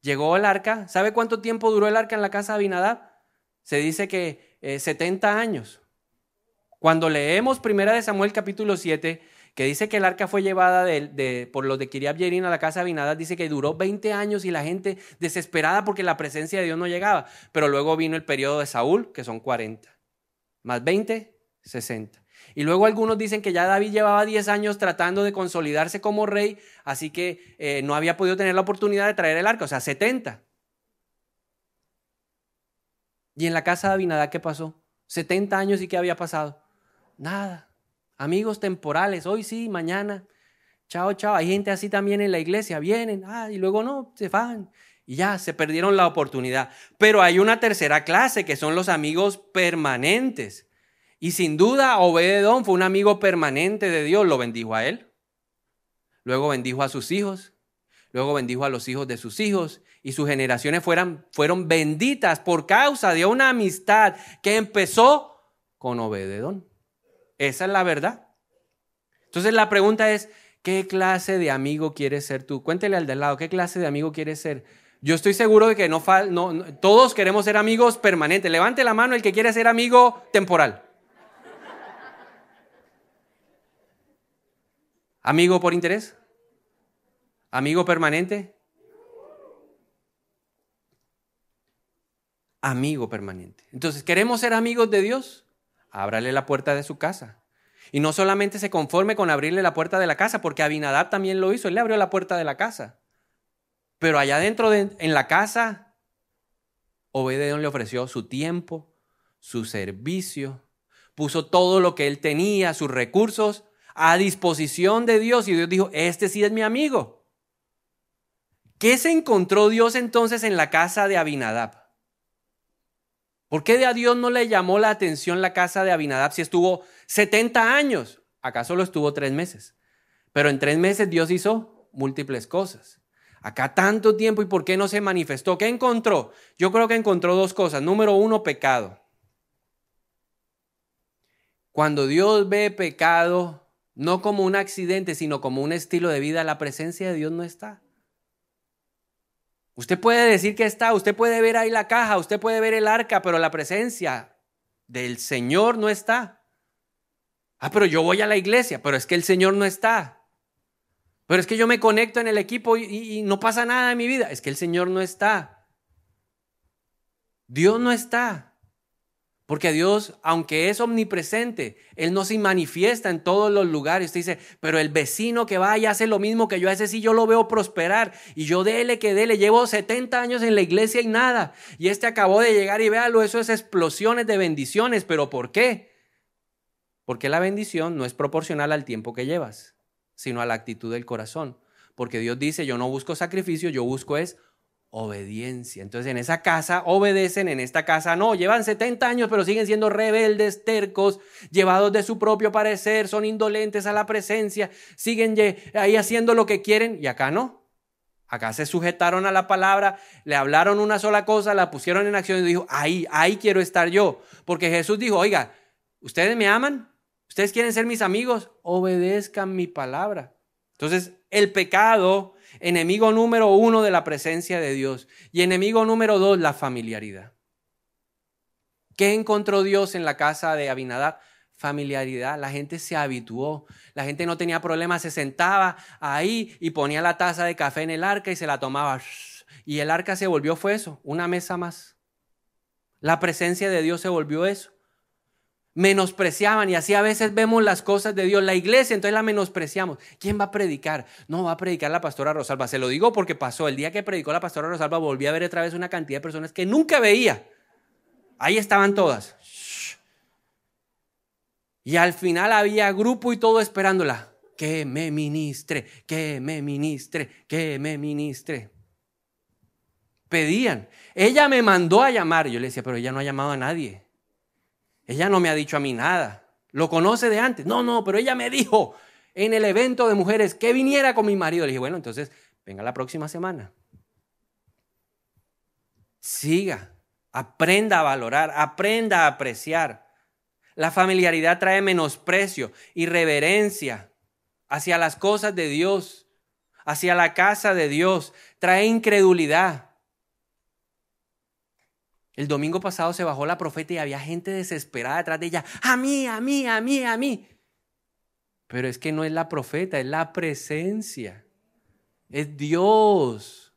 S1: Llegó el arca. ¿Sabe cuánto tiempo duró el arca en la casa de Abinadab? Se dice que 70 eh, años. Cuando leemos Primera de Samuel capítulo 7, que dice que el arca fue llevada de, por los de Kiriab Yerin a la casa de Abinadab, dice que duró 20 años y la gente desesperada porque la presencia de Dios no llegaba. Pero luego vino el periodo de Saúl, que son 40. Más 20, 60. Y luego algunos dicen que ya David llevaba 10 años tratando de consolidarse como rey, así que eh, no había podido tener la oportunidad de traer el arca, o sea, 70. ¿Y en la casa de Abinadá qué pasó? 70 años y qué había pasado? Nada. Amigos temporales, hoy sí, mañana. Chao, chao. Hay gente así también en la iglesia, vienen, ah, y luego no, se van. Y ya, se perdieron la oportunidad. Pero hay una tercera clase, que son los amigos permanentes. Y sin duda, Obededón fue un amigo permanente de Dios, lo bendijo a él. Luego bendijo a sus hijos, luego bendijo a los hijos de sus hijos y sus generaciones fueron, benditas por causa de una amistad que empezó con Obededón. Esa es la verdad. Entonces la pregunta es, ¿qué clase de amigo quieres ser tú? Cuéntele al de lado, ¿qué clase de amigo quieres ser? Yo estoy seguro de que no, no todos queremos ser amigos permanentes. Levante la mano el que quiere ser amigo temporal. ¿Amigo por interés? ¿Amigo permanente? Amigo permanente. Entonces, ¿queremos ser amigos de Dios? Ábrale la puerta de su casa. Y no solamente se conforme con abrirle la puerta de la casa, porque Abinadab también lo hizo, él le abrió la puerta de la casa. Pero allá dentro, de, en la casa, Obededón le ofreció su tiempo, su servicio, puso todo lo que él tenía, sus recursos, a disposición de Dios y Dios dijo, este sí es mi amigo. ¿Qué se encontró Dios entonces en la casa de Abinadab? ¿Por qué a Dios no le llamó la atención la casa de Abinadab si estuvo 70 años? Acá solo estuvo tres meses. Pero en tres meses Dios hizo múltiples cosas. Acá tanto tiempo y por qué no se manifestó. ¿Qué encontró? Yo creo que encontró dos cosas. Número uno, pecado. Cuando Dios ve pecado, no como un accidente, sino como un estilo de vida, la presencia de Dios no está. Usted puede decir que está, usted puede ver ahí la caja, usted puede ver el arca, pero la presencia del Señor no está. Ah, pero yo voy a la iglesia, pero es que el Señor no está. Pero es que yo me conecto en el equipo y, no pasa nada en mi vida. Es que el Señor no está. Dios no está. Porque Dios, aunque es omnipresente, Él no se manifiesta en todos los lugares. Usted dice, pero el vecino que va y hace lo mismo que yo, a ese sí yo lo veo prosperar. Y yo dele que dele, llevo 70 años en la iglesia y nada. Y este acabó de llegar y véalo, eso es explosiones de bendiciones. ¿Pero por qué? Porque la bendición no es proporcional al tiempo que llevas, sino a la actitud del corazón. Porque Dios dice, yo no busco sacrificio, yo busco es obediencia. Entonces en esa casa obedecen, en esta casa no, llevan 70 años pero siguen siendo rebeldes, tercos, llevados de su propio parecer, son indolentes a la presencia, siguen ahí haciendo lo que quieren y acá no. Acá se sujetaron a la palabra, le hablaron una sola cosa, la pusieron en acción y dijo, ahí, ahí quiero estar yo. Porque Jesús dijo, oiga, ¿ustedes me aman? ¿Ustedes quieren ser mis amigos? Obedezcan mi palabra. Entonces, el pecado enemigo número uno de la presencia de Dios. Y enemigo número dos, la familiaridad. ¿Qué encontró Dios en la casa de Abinadab? Familiaridad. La gente se habituó. La gente no tenía problemas. Se sentaba ahí y ponía la taza de café en el arca y se la tomaba. Y el arca se volvió, fue eso, una mesa más. La presencia de Dios se volvió eso menospreciaban y así a veces vemos las cosas de Dios. La iglesia, entonces la menospreciamos. ¿Quién va a predicar? No, va a predicar la pastora Rosalba. Se lo digo porque pasó. El día que predicó la pastora Rosalba volví a ver otra vez una cantidad de personas que nunca veía. Ahí estaban todas. Y al final había grupo y todo esperándola. Que me ministre, que me ministre, que me ministre. Pedían. Ella me mandó a llamar. Yo le decía, pero ella no ha llamado a nadie. Ella no me ha dicho a mí nada. ¿Lo conoce de antes? No, no, pero ella me dijo en el evento de mujeres que viniera con mi marido. Le dije, bueno, entonces venga la próxima semana. Siga, aprenda a valorar, aprenda a apreciar. La familiaridad trae menosprecio, irreverencia hacia las cosas de Dios, hacia la casa de Dios, trae incredulidad. El domingo pasado se bajó la profeta y había gente desesperada detrás de ella. A mí, a mí, a mí, a mí. Pero es que no es la profeta, es la presencia. Es Dios.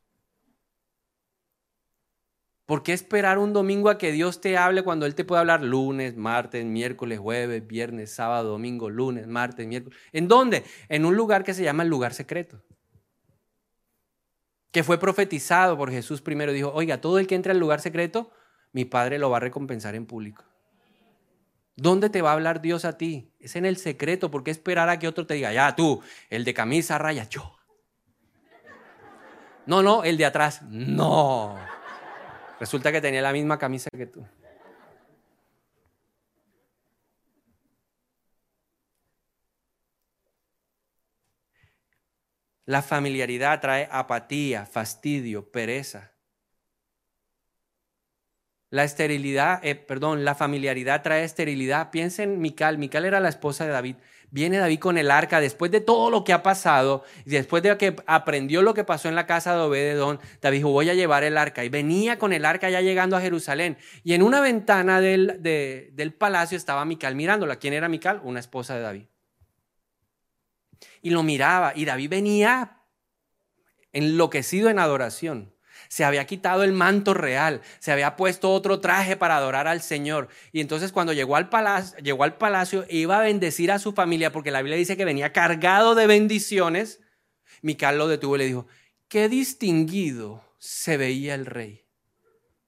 S1: ¿Por qué esperar un domingo a que Dios te hable cuando Él te puede hablar lunes, martes, miércoles, jueves, viernes, sábado, domingo, lunes, martes, miércoles? ¿En dónde? En un lugar que se llama el lugar secreto. Que fue profetizado por Jesús primero. Dijo, oiga, todo el que entra al lugar secreto mi Padre lo va a recompensar en público. ¿Dónde te va a hablar Dios a ti? Es en el secreto. ¿Por qué esperar a que otro te diga, ya tú, el de camisa raya, yo? No, no, el de atrás, no. Resulta que tenía la misma camisa que tú. La familiaridad trae apatía, fastidio, pereza. La esterilidad, eh, perdón, la familiaridad trae esterilidad. Piensen en Mical. Mical era la esposa de David. Viene David con el arca después de todo lo que ha pasado después de que aprendió lo que pasó en la casa de Obededón. David dijo, voy a llevar el arca. Y venía con el arca ya llegando a Jerusalén. Y en una ventana del, del palacio estaba Mical mirándola. ¿Quién era Mical? Una esposa de David. Y lo miraba. Y David venía enloquecido en adoración se había quitado el manto real, se había puesto otro traje para adorar al Señor. Y entonces cuando llegó al palacio, llegó iba a bendecir a su familia, porque la Biblia dice que venía cargado de bendiciones, Mical lo detuvo y le dijo, qué distinguido se veía el rey.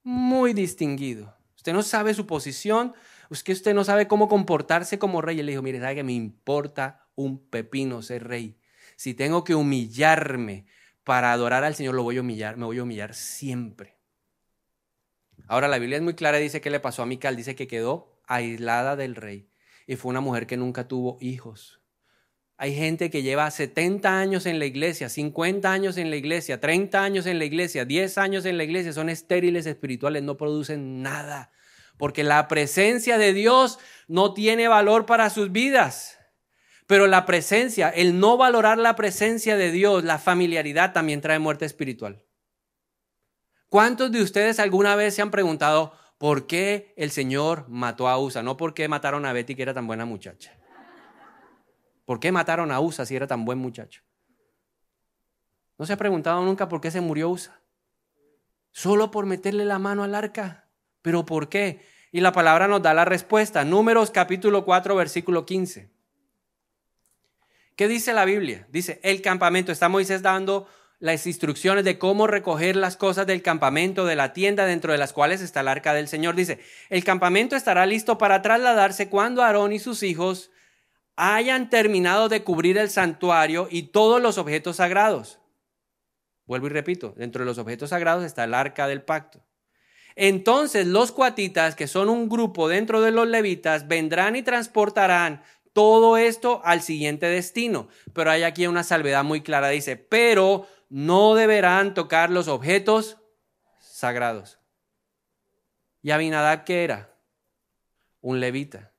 S1: Muy distinguido. Usted no sabe su posición, es que usted no sabe cómo comportarse como rey. Y le dijo, mire, ¿sabe que me importa un pepino ser rey? Si tengo que humillarme para adorar al Señor lo voy a humillar, me voy a humillar siempre. Ahora la Biblia es muy clara dice que le pasó a Mical, dice que quedó aislada del rey y fue una mujer que nunca tuvo hijos. Hay gente que lleva 70 años en la iglesia, 50 años en la iglesia, 30 años en la iglesia, 10 años en la iglesia, son estériles espirituales, no producen nada, porque la presencia de Dios no tiene valor para sus vidas. Pero la presencia, el no valorar la presencia de Dios, la familiaridad también trae muerte espiritual. ¿Cuántos de ustedes alguna vez se han preguntado por qué el Señor mató a Usa? No por qué mataron a Betty, que era tan buena muchacha. ¿Por qué mataron a Usa si era tan buen muchacho? ¿No se ha preguntado nunca por qué se murió Usa? Solo por meterle la mano al arca. ¿Pero por qué? Y la palabra nos da la respuesta. Números capítulo 4, versículo 15. ¿Qué dice la Biblia? Dice, el campamento. Está Moisés dando las instrucciones de cómo recoger las cosas del campamento, de la tienda dentro de las cuales está el arca del Señor. Dice, el campamento estará listo para trasladarse cuando Aarón y sus hijos hayan terminado de cubrir el santuario y todos los objetos sagrados. Vuelvo y repito, dentro de los objetos sagrados está el arca del pacto. Entonces los cuatitas, que son un grupo dentro de los levitas, vendrán y transportarán todo esto al siguiente destino. Pero hay aquí una salvedad muy clara. Dice, pero no deberán tocar los objetos sagrados. ¿Y Abinadab qué era? Un levita.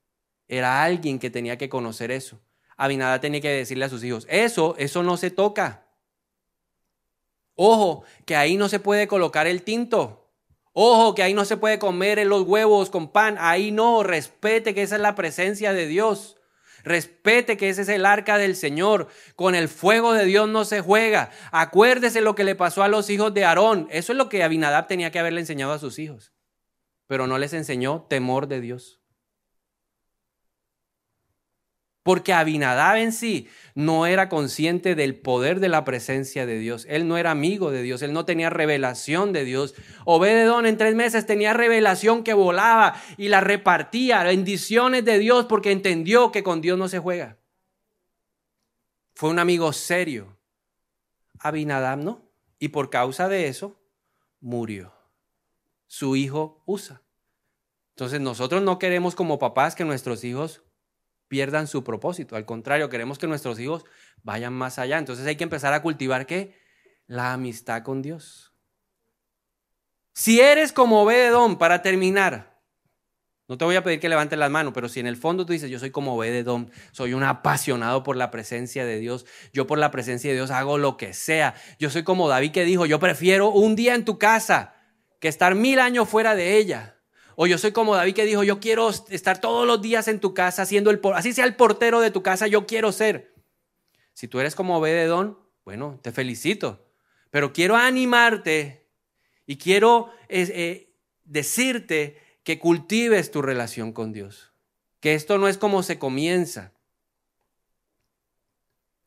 S1: Era alguien que tenía que conocer eso. Abinadab tenía que decirle a sus hijos, eso, eso no se toca. Ojo, que ahí no se puede colocar el tinto. Ojo, que ahí no se puede comer los huevos con pan. Ahí no, respete que esa es la presencia de Dios. Respete que ese es el arca del Señor. Con el fuego de Dios no se juega. Acuérdese lo que le pasó a los hijos de Aarón. Eso es lo que Abinadab tenía que haberle enseñado a sus hijos. Pero no les enseñó temor de Dios. Porque Abinadab en sí no era consciente del poder de la presencia de Dios. Él no era amigo de Dios, él no tenía revelación de Dios. Obededón en tres meses tenía revelación que volaba y la repartía, bendiciones de Dios porque entendió que con Dios no se juega. Fue un amigo serio. Abinadab no. Y por causa de eso, murió. Su hijo Usa. Entonces nosotros no queremos como papás que nuestros hijos pierdan su propósito. Al contrario, queremos que nuestros hijos vayan más allá. Entonces hay que empezar a cultivar qué? La amistad con Dios. Si eres como Obededón, para terminar, no te voy a pedir que levantes las manos, pero si en el fondo tú dices, yo soy como Obededón, soy un apasionado por la presencia de Dios, yo por la presencia de Dios hago lo que sea. Yo soy como David que dijo, yo prefiero un día en tu casa que estar mil años fuera de ella. O yo soy como David que dijo, yo quiero estar todos los días en tu casa, siendo el, así sea el portero de tu casa, yo quiero ser. Si tú eres como Obededón, bueno, te felicito. Pero quiero animarte y quiero eh, decirte que cultives tu relación con Dios. Que esto no es como se comienza.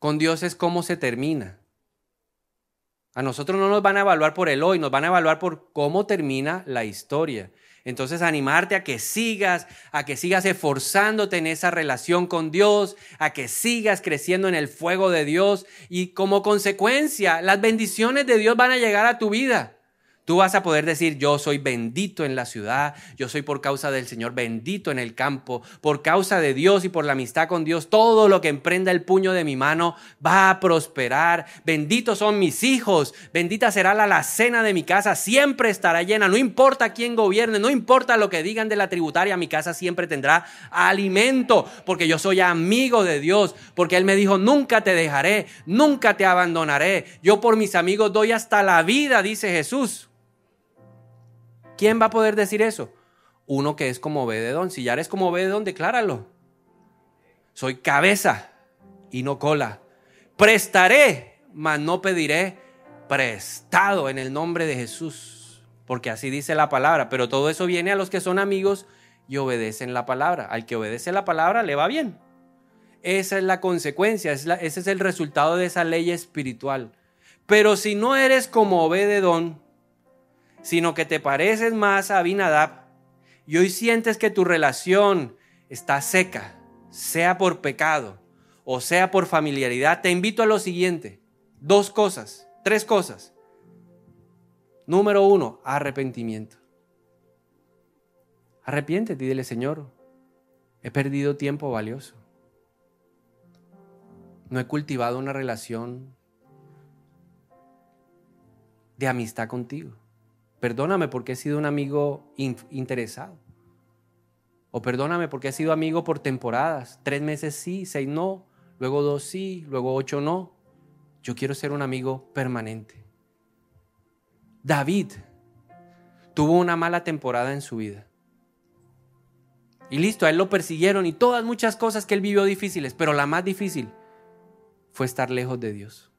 S1: Con Dios es como se termina. A nosotros no nos van a evaluar por el hoy, nos van a evaluar por cómo termina la historia. Entonces animarte a que sigas, a que sigas esforzándote en esa relación con Dios, a que sigas creciendo en el fuego de Dios y como consecuencia las bendiciones de Dios van a llegar a tu vida. Tú vas a poder decir, yo soy bendito en la ciudad, yo soy por causa del Señor bendito en el campo, por causa de Dios y por la amistad con Dios, todo lo que emprenda el puño de mi mano va a prosperar. Benditos son mis hijos, bendita será la alacena de mi casa, siempre estará llena, no importa quién gobierne, no importa lo que digan de la tributaria, mi casa siempre tendrá alimento, porque yo soy amigo de Dios, porque Él me dijo, nunca te dejaré, nunca te abandonaré, yo por mis amigos doy hasta la vida, dice Jesús. ¿Quién va a poder decir eso? Uno que es como Obededón. Si ya eres como Obededón, decláralo. Soy cabeza y no cola. Prestaré, mas no pediré prestado en el nombre de Jesús. Porque así dice la palabra. Pero todo eso viene a los que son amigos y obedecen la palabra. Al que obedece la palabra le va bien. Esa es la consecuencia, ese es el resultado de esa ley espiritual. Pero si no eres como Obededón, sino que te pareces más a Abinadab y hoy sientes que tu relación está seca, sea por pecado o sea por familiaridad, te invito a lo siguiente. Dos cosas, tres cosas. Número uno, arrepentimiento. Arrepiéntete y dile, Señor, he perdido tiempo valioso. No he cultivado una relación de amistad contigo. Perdóname porque he sido un amigo interesado. O perdóname porque he sido amigo por temporadas. Tres meses sí, seis no, luego dos sí, luego ocho no. Yo quiero ser un amigo permanente. David tuvo una mala temporada en su vida. Y listo, a él lo persiguieron y todas muchas cosas que él vivió difíciles, pero la más difícil fue estar lejos de Dios.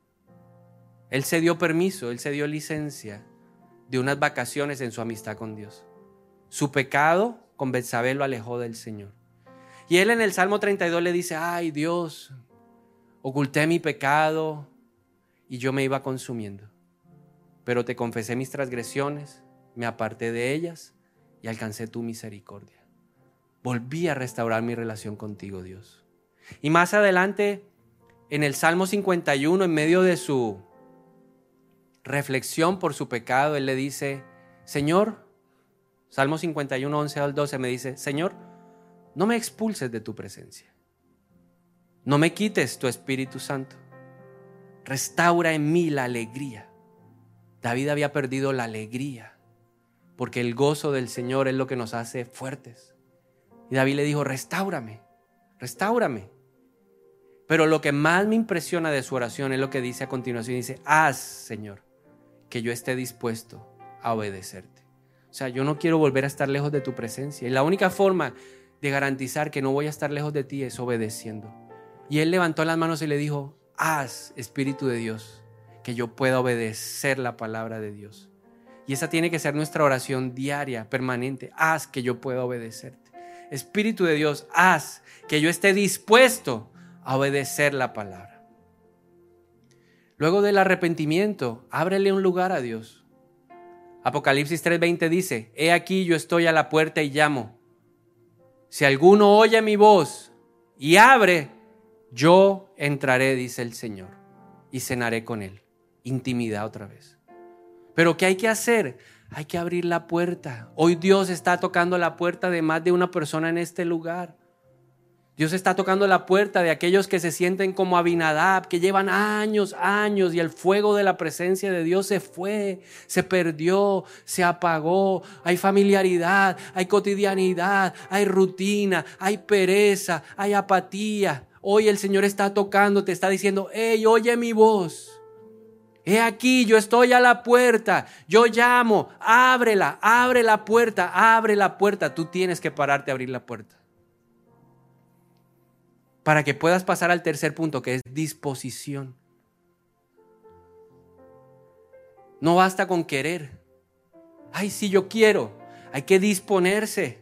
S1: Él se dio permiso, él se dio licencia de unas vacaciones en su amistad con Dios. Su pecado con Betsabé lo alejó del Señor. Y él en el Salmo 32 le dice, ay Dios, oculté mi pecado y yo me iba consumiendo. Pero te confesé mis transgresiones, me aparté de ellas y alcancé tu misericordia. Volví a restaurar mi relación contigo, Dios. Y más adelante, en el Salmo 51, en medio de su reflexión por su pecado, él le dice, Señor, Salmo 51, 11 al 12 me dice, Señor, no me expulses de tu presencia. No me quites tu Espíritu Santo. Restaura en mí la alegría. David había perdido la alegría porque el gozo del Señor es lo que nos hace fuertes. Y David le dijo, restaurame, restaurame. Pero lo que más me impresiona de su oración es lo que dice a continuación. Dice, haz, Señor, que yo esté dispuesto a obedecerte. O sea, yo no quiero volver a estar lejos de tu presencia. Y la única forma de garantizar que no voy a estar lejos de ti es obedeciendo. Y él levantó las manos y le dijo, haz, Espíritu de Dios, que yo pueda obedecer la palabra de Dios. Y esa tiene que ser nuestra oración diaria, permanente. Haz que yo pueda obedecerte. Espíritu de Dios, haz que yo esté dispuesto a obedecer la palabra. Luego del arrepentimiento, ábrele un lugar a Dios. Apocalipsis 3:20 dice, He aquí yo estoy a la puerta y llamo. Si alguno oye mi voz y abre, yo entraré, dice el Señor, y cenaré con él. Intimidad otra vez. Pero ¿qué hay que hacer? Hay que abrir la puerta. Hoy Dios está tocando la puerta de más de una persona en este lugar. Dios está tocando la puerta de aquellos que se sienten como Abinadab, que llevan años, años y el fuego de la presencia de Dios se fue, se perdió, se apagó. Hay familiaridad, hay cotidianidad, hay rutina, hay pereza, hay apatía. Hoy el Señor está tocando, te está diciendo, hey, oye mi voz. He aquí, yo estoy a la puerta, yo llamo, ábrela, abre la puerta, abre la puerta. Tú tienes que pararte a abrir la puerta. Para que puedas pasar al tercer punto, que es disposición. No basta con querer. Ay, si yo quiero. Hay que disponerse.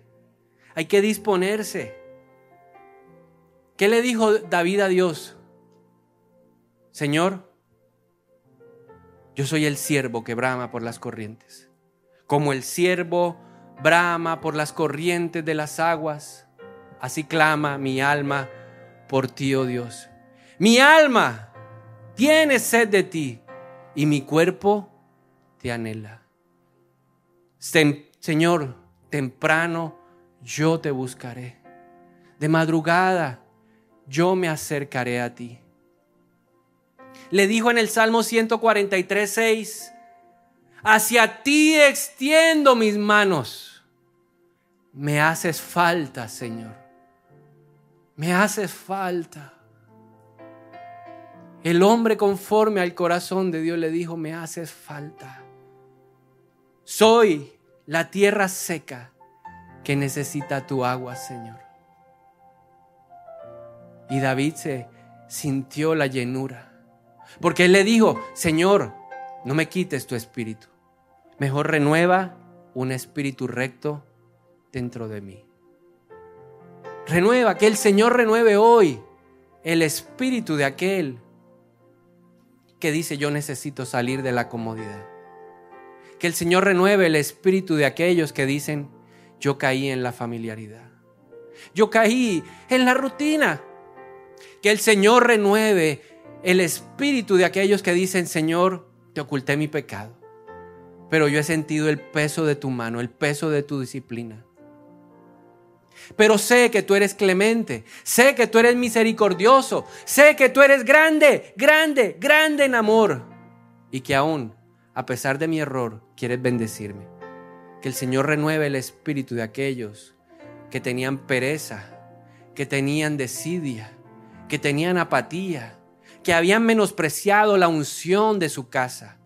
S1: Hay que disponerse. ¿Qué le dijo David a Dios? Señor, yo soy el siervo que brama por las corrientes. Como el siervo brama por las corrientes de las aguas, así clama mi alma por ti, oh Dios. Mi alma tiene sed de ti y mi cuerpo te anhela. Señor, temprano yo te buscaré. De madrugada yo me acercaré a ti le dijo en el Salmo 143, 6, hacia ti extiendo mis manos. Me haces falta, Señor. Me haces falta. El hombre conforme al corazón de Dios le dijo, me haces falta. Soy la tierra seca que necesita tu agua, Señor. Y David se sintió la llenura. Porque él le dijo, Señor, no me quites tu espíritu. Mejor renueva un espíritu recto dentro de mí. Renueva, que el Señor renueve hoy el espíritu de aquel que dice yo necesito salir de la comodidad. Que el Señor renueve el espíritu de aquellos que dicen yo caí en la familiaridad. Yo caí en la rutina. Que el Señor renueve el espíritu de aquellos que dicen, Señor, te oculté mi pecado, pero yo he sentido el peso de tu mano, el peso de tu disciplina. Pero sé que tú eres clemente, sé que tú eres misericordioso, sé que tú eres grande, grande, grande en amor y que aún, a pesar de mi error, quieres bendecirme. Que el Señor renueve el espíritu de aquellos que tenían pereza, que tenían desidia, que tenían apatía, que habían menospreciado la unción de su casa.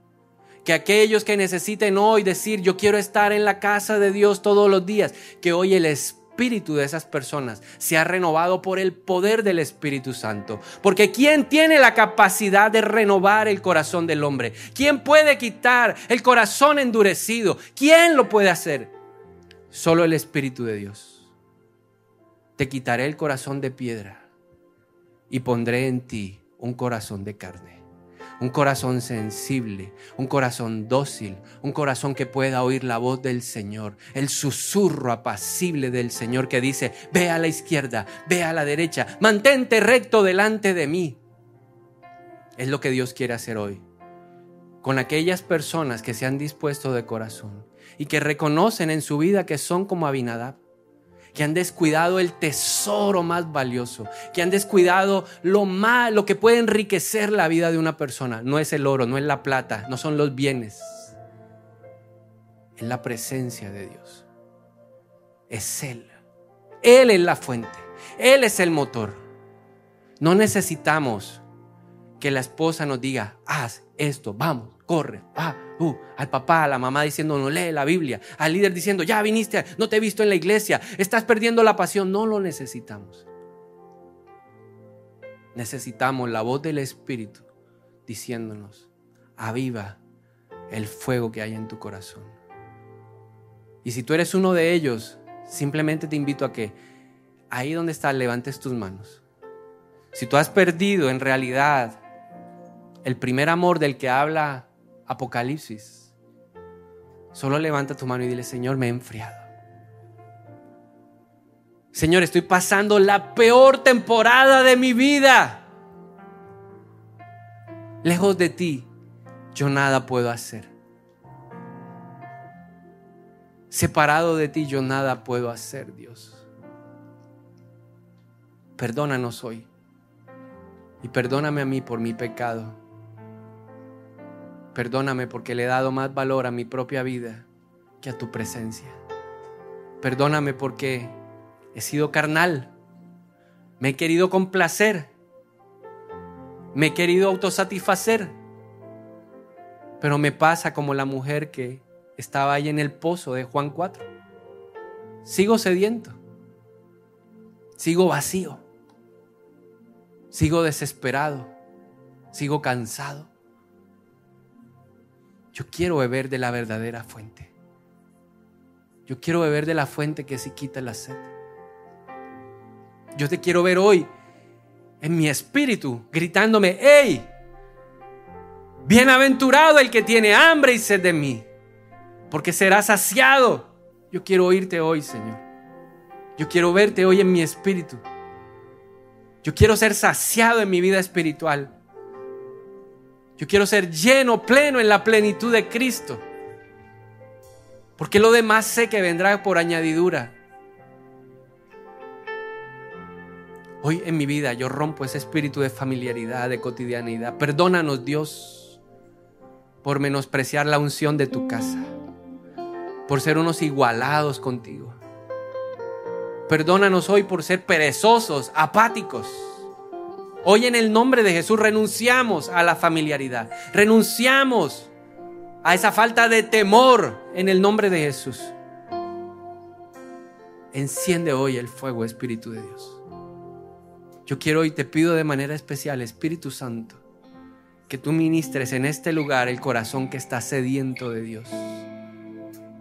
S1: Que aquellos que necesiten hoy decir, yo quiero estar en la casa de Dios todos los días, que hoy el espíritu de esas personas se ha renovado por el poder del Espíritu Santo. Porque ¿quién tiene la capacidad de renovar el corazón del hombre? ¿Quién puede quitar el corazón endurecido? ¿Quién lo puede hacer? Solo el Espíritu de Dios. Te quitaré el corazón de piedra y pondré en ti un corazón de carne. Un corazón sensible, un corazón dócil, un corazón que pueda oír la voz del Señor, el susurro apacible del Señor que dice, ve a la izquierda, ve a la derecha, mantente recto delante de mí. Es lo que Dios quiere hacer hoy con aquellas personas que se han dispuesto de corazón y que reconocen en su vida que son como Abinadab, que han descuidado el tesoro más valioso, que han descuidado lo lo que puede enriquecer la vida de una persona. No es el oro, no es la plata, no son los bienes. Es la presencia de Dios. Es Él. Él es la fuente. Él es el motor. No necesitamos que la esposa nos diga, haz esto, vamos, corre, va, uh, al papá, a la mamá diciendo, no lee la Biblia, al líder diciendo, ya viniste, no te he visto en la iglesia, estás perdiendo la pasión. No lo necesitamos. Necesitamos la voz del Espíritu diciéndonos, aviva el fuego que hay en tu corazón. Y si tú eres uno de ellos, simplemente te invito a que ahí donde estás levantes tus manos. Si tú has perdido en realidad el primer amor del que habla Apocalipsis, solo levanta tu mano y dile, Señor, me he enfriado. Señor, estoy pasando la peor temporada de mi vida. Lejos de ti, yo nada puedo hacer. Separado de ti, yo nada puedo hacer, Dios. Perdónanos hoy. Y perdóname a mí por mi pecado. Perdóname porque le he dado más valor a mi propia vida que a tu presencia. Perdóname porque he sido carnal. Me he querido complacer. Me he querido autosatisfacer. Pero me pasa como la mujer que estaba ahí en el pozo de Juan 4. Sigo sediento. Sigo vacío. Sigo desesperado. Sigo cansado. Yo quiero beber de la verdadera fuente. Yo quiero beber de la fuente que sí quita la sed. Yo te quiero ver hoy en mi espíritu gritándome, ¡Ey! Bienaventurado el que tiene hambre y sed de mí, porque será saciado. Yo quiero oírte hoy, Señor. Yo quiero verte hoy en mi espíritu. Yo quiero ser saciado en mi vida espiritual. Yo quiero ser lleno, pleno en la plenitud de Cristo. Porque lo demás sé que vendrá por añadidura. Hoy en mi vida yo rompo ese espíritu de familiaridad, de cotidianidad. Perdónanos Dios por menospreciar la unción de tu casa, por ser unos igualados contigo. Perdónanos hoy por ser perezosos, apáticos. Hoy en el nombre de Jesús renunciamos a la familiaridad, renunciamos a esa falta de temor en el nombre de Jesús. Enciende hoy el fuego, Espíritu de Dios. Yo quiero y te pido de manera especial, Espíritu Santo, que tú ministres en este lugar el corazón que está sediento de Dios.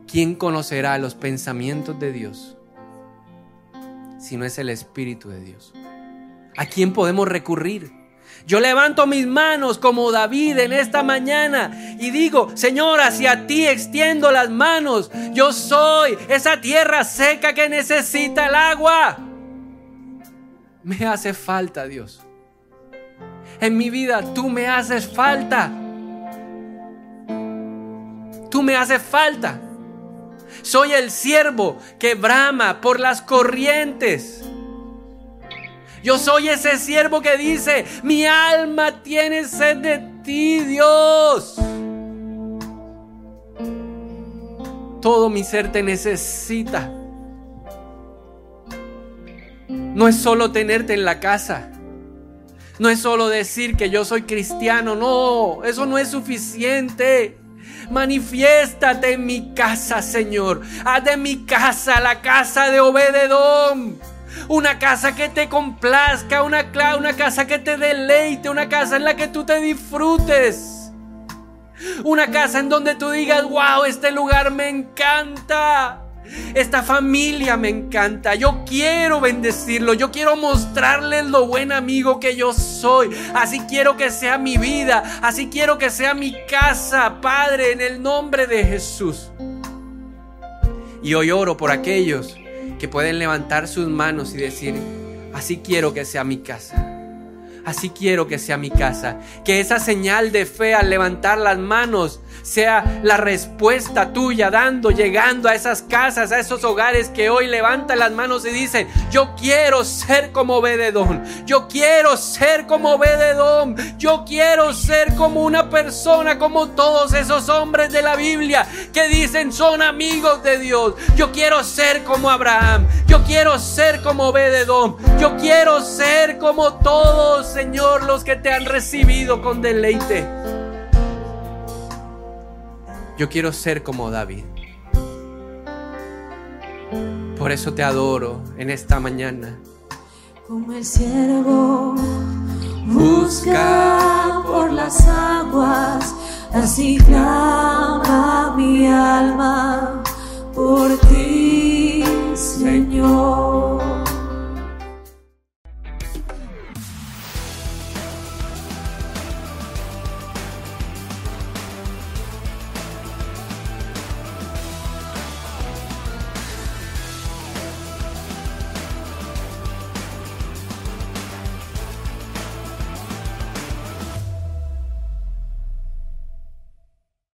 S1: ¿Quién conocerá los pensamientos de Dios si no es el Espíritu de Dios? ¿A quién podemos recurrir? Yo levanto mis manos como David en esta mañana y digo, Señor, hacia ti extiendo las manos. Yo soy esa tierra seca que necesita el agua. Me hace falta, Dios. En mi vida tú me haces falta. Tú me haces falta. Soy el siervo que brama por las corrientes. Yo soy ese siervo que dice, mi alma tiene sed de ti, Dios. Todo mi ser te necesita. No es solo tenerte en la casa. No es solo decir que yo soy cristiano. No, eso no es suficiente. Manifiéstate en mi casa, Señor. Haz de mi casa la casa de Obededón una casa que te complazca, una, una casa que te deleite, una casa en la que tú te disfrutes. Una casa en donde tú digas, wow, este lugar me encanta. Esta familia me encanta. Yo quiero bendecirlo. Yo quiero mostrarles lo buen amigo que yo soy. Así quiero que sea mi vida. Así quiero que sea mi casa, Padre, en el nombre de Jesús. Y hoy oro por aquellos que pueden levantar sus manos y decir, así quiero que sea mi casa. Así quiero que sea mi casa. Que esa señal de fe al levantar las manos sea la respuesta tuya, dando, llegando a esas casas, a esos hogares que hoy levantan las manos y dicen, yo quiero ser como Bededón, yo quiero ser como Bededón, yo quiero ser como una persona, como todos esos hombres de la Biblia que dicen son amigos de Dios. Yo quiero ser como Abraham, yo quiero ser como Bededón, yo quiero ser como todos, Señor, los que te han recibido con deleite. Yo quiero ser como David. Por eso te adoro en esta mañana.
S2: Como el siervo busca por las aguas, así clama mi alma por ti, Señor.